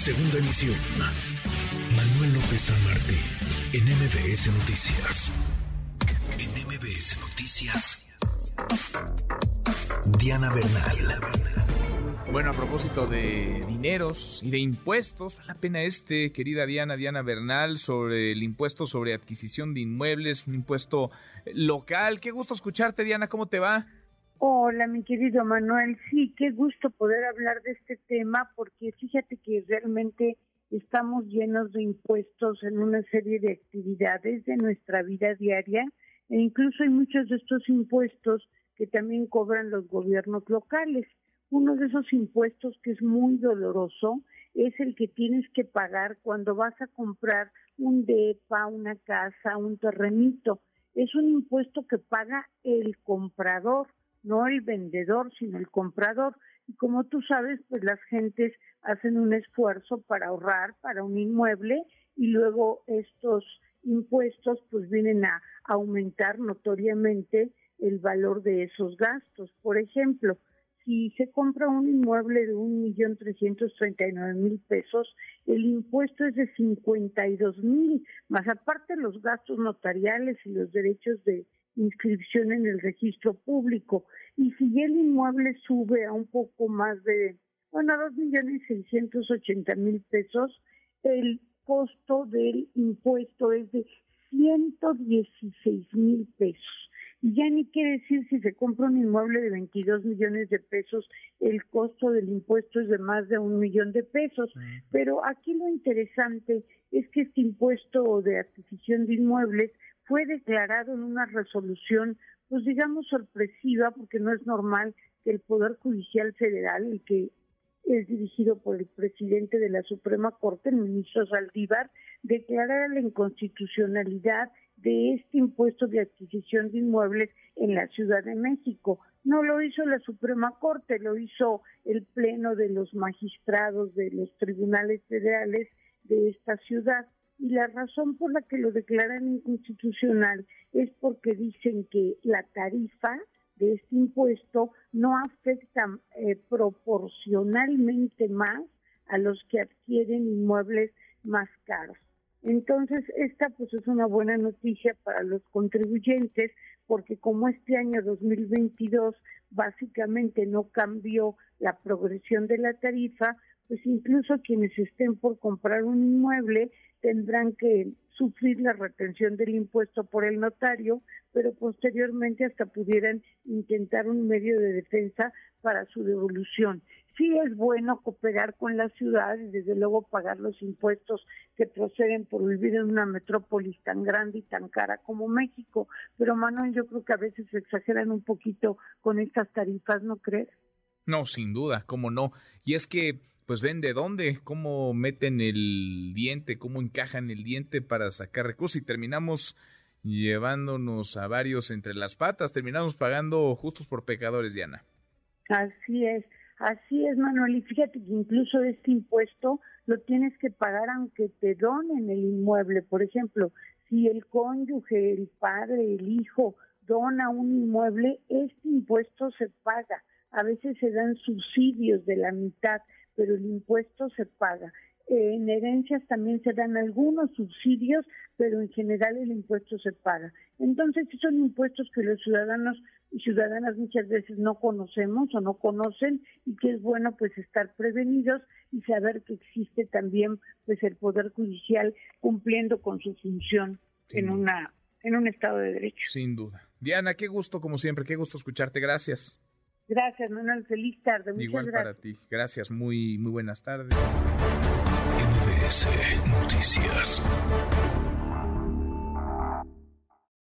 Segunda emisión. Manuel López San Martín, en MBS Noticias. En MBS Noticias. Diana Bernal. Bueno, a propósito de dineros y de impuestos, la pena este, querida Diana, Diana Bernal, sobre el impuesto sobre adquisición de inmuebles, un impuesto local. Qué gusto escucharte, Diana, ¿cómo te va? Hola, mi querido Manuel. Sí, qué gusto poder hablar de este tema porque fíjate que realmente estamos llenos de impuestos en una serie de actividades de nuestra vida diaria e incluso hay muchos de estos impuestos que también cobran los gobiernos locales. Uno de esos impuestos que es muy doloroso es el que tienes que pagar cuando vas a comprar un DEPA, una casa, un terrenito. Es un impuesto que paga el comprador no el vendedor, sino el comprador. Y como tú sabes, pues las gentes hacen un esfuerzo para ahorrar para un inmueble y luego estos impuestos pues vienen a aumentar notoriamente el valor de esos gastos. Por ejemplo, si se compra un inmueble de un millón trescientos treinta y nueve mil pesos, el impuesto es de cincuenta y dos mil, más aparte los gastos notariales y los derechos de inscripción en el registro público. Y si el inmueble sube a un poco más de, bueno, a dos millones seiscientos ochenta mil pesos, el costo del impuesto es de ciento dieciséis mil pesos. Y ya ni quiere decir si se compra un inmueble de 22 millones de pesos, el costo del impuesto es de más de un millón de pesos. Pero aquí lo interesante es que este impuesto de adquisición de inmuebles fue declarado en una resolución, pues digamos sorpresiva, porque no es normal que el Poder Judicial Federal, el que es dirigido por el presidente de la Suprema Corte, el ministro Saldívar, declarara la inconstitucionalidad de este impuesto de adquisición de inmuebles en la Ciudad de México. No lo hizo la Suprema Corte, lo hizo el Pleno de los magistrados de los tribunales federales de esta ciudad y la razón por la que lo declaran inconstitucional es porque dicen que la tarifa de este impuesto no afecta eh, proporcionalmente más a los que adquieren inmuebles más caros. Entonces, esta pues es una buena noticia para los contribuyentes porque como este año 2022 básicamente no cambió la progresión de la tarifa, pues incluso quienes estén por comprar un inmueble tendrán que sufrir la retención del impuesto por el notario, pero posteriormente hasta pudieran intentar un medio de defensa para su devolución. Sí es bueno cooperar con la ciudad y desde luego pagar los impuestos que proceden por vivir en una metrópolis tan grande y tan cara como México, pero Manuel, yo creo que a veces se exageran un poquito con estas tarifas, ¿no crees? No, sin duda, cómo no. Y es que pues ven de dónde, cómo meten el diente, cómo encajan el diente para sacar recursos y terminamos llevándonos a varios entre las patas, terminamos pagando justos por pecadores, Diana. Así es, así es, Manuel. Y fíjate que incluso este impuesto lo tienes que pagar aunque te donen el inmueble. Por ejemplo, si el cónyuge, el padre, el hijo dona un inmueble, este impuesto se paga. A veces se dan subsidios de la mitad pero el impuesto se paga. En herencias también se dan algunos subsidios, pero en general el impuesto se paga. Entonces, son impuestos que los ciudadanos y ciudadanas muchas veces no conocemos o no conocen y que es bueno pues estar prevenidos y saber que existe también pues el poder judicial cumpliendo con su función en una en un estado de derecho. Sin duda. Diana, qué gusto como siempre, qué gusto escucharte. Gracias. Gracias, Manuel. Feliz tarde. Muchas Igual gracias. para ti. Gracias. Muy, muy buenas tardes. MBS Noticias.